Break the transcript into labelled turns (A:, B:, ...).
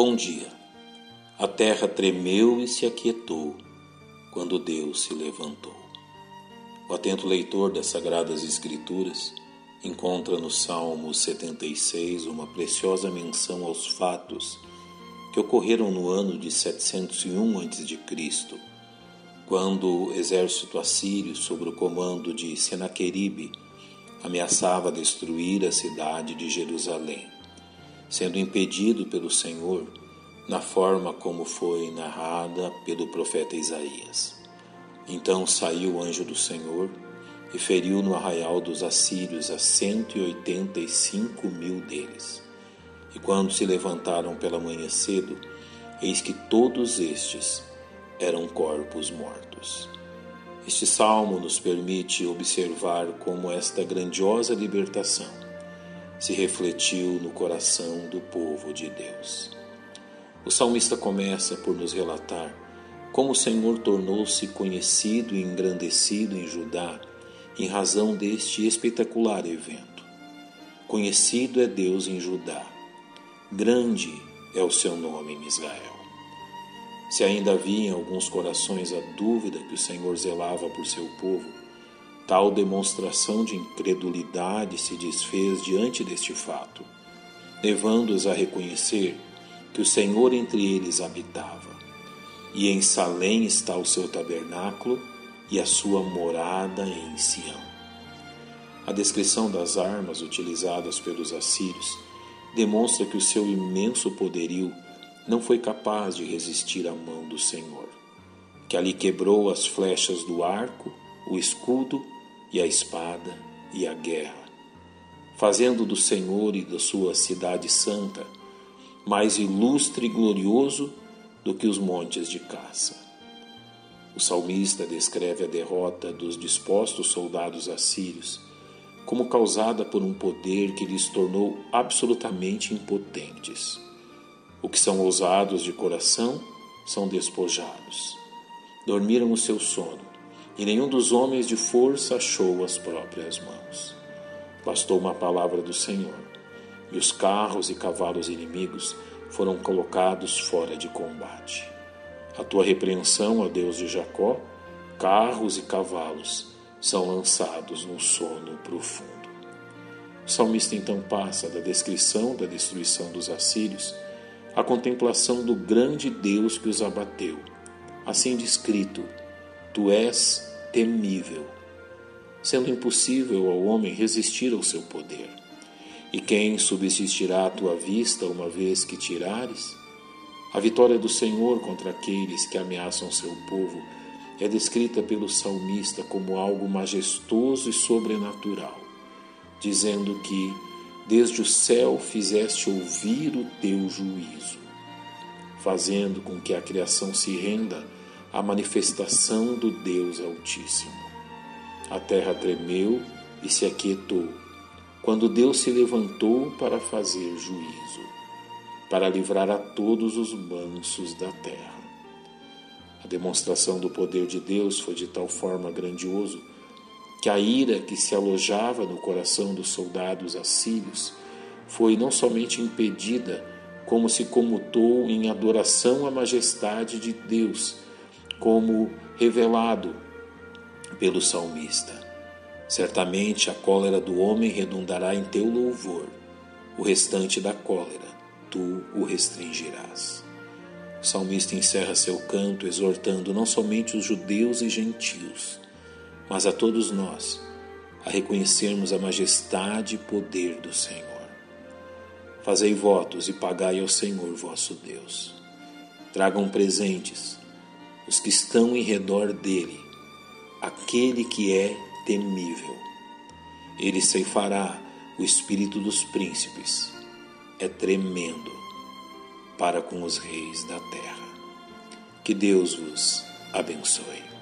A: Bom dia. A terra tremeu e se aquietou quando Deus se levantou. O atento leitor das Sagradas Escrituras encontra no Salmo 76 uma preciosa menção aos fatos que ocorreram no ano de 701 a.C., quando o exército assírio, sob o comando de Senaqueribe, ameaçava destruir a cidade de Jerusalém sendo impedido pelo Senhor na forma como foi narrada pelo profeta Isaías. Então saiu o anjo do Senhor e feriu no arraial dos assírios a cento e oitenta e cinco mil deles. E quando se levantaram pela manhã cedo, eis que todos estes eram corpos mortos. Este salmo nos permite observar como esta grandiosa libertação se refletiu no coração do povo de Deus. O salmista começa por nos relatar como o Senhor tornou-se conhecido e engrandecido em Judá em razão deste espetacular evento. Conhecido é Deus em Judá, grande é o seu nome em Israel. Se ainda havia em alguns corações a dúvida que o Senhor zelava por seu povo, Tal demonstração de incredulidade se desfez diante deste fato, levando-os a reconhecer que o Senhor entre eles habitava, e em Salém está o seu tabernáculo e a sua morada em Sião. A descrição das armas utilizadas pelos assírios demonstra que o seu imenso poderio não foi capaz de resistir à mão do Senhor, que ali quebrou as flechas do arco, o escudo e a espada e a guerra, fazendo do Senhor e da sua cidade santa mais ilustre e glorioso do que os montes de caça. O salmista descreve a derrota dos dispostos soldados assírios como causada por um poder que lhes tornou absolutamente impotentes. O que são ousados de coração são despojados. Dormiram o seu sono e nenhum dos homens de força achou as próprias mãos. Bastou uma palavra do Senhor, e os carros e cavalos inimigos foram colocados fora de combate. A tua repreensão, ó Deus de Jacó, carros e cavalos são lançados num sono profundo. O salmista então passa da descrição da destruição dos assírios à contemplação do grande Deus que os abateu, assim descrito Tu és temível, sendo impossível ao homem resistir ao seu poder. E quem subsistirá à tua vista uma vez que tirares? A vitória do Senhor contra aqueles que ameaçam seu povo é descrita pelo salmista como algo majestoso e sobrenatural, dizendo que desde o céu fizeste ouvir o teu juízo, fazendo com que a criação se renda a manifestação do Deus Altíssimo. A terra tremeu e se aquietou, quando Deus se levantou para fazer juízo, para livrar a todos os mansos da terra. A demonstração do poder de Deus foi de tal forma grandioso que a ira que se alojava no coração dos soldados assírios foi não somente impedida, como se comutou em adoração à majestade de Deus como revelado pelo salmista. Certamente a cólera do homem redundará em teu louvor, o restante da cólera tu o restringirás. O salmista encerra seu canto exortando não somente os judeus e gentios, mas a todos nós a reconhecermos a majestade e poder do Senhor. Fazei votos e pagai ao Senhor vosso Deus. Tragam presentes os que estão em redor dele, aquele que é temível. Ele ceifará o espírito dos príncipes, é tremendo para com os reis da terra. Que Deus vos abençoe.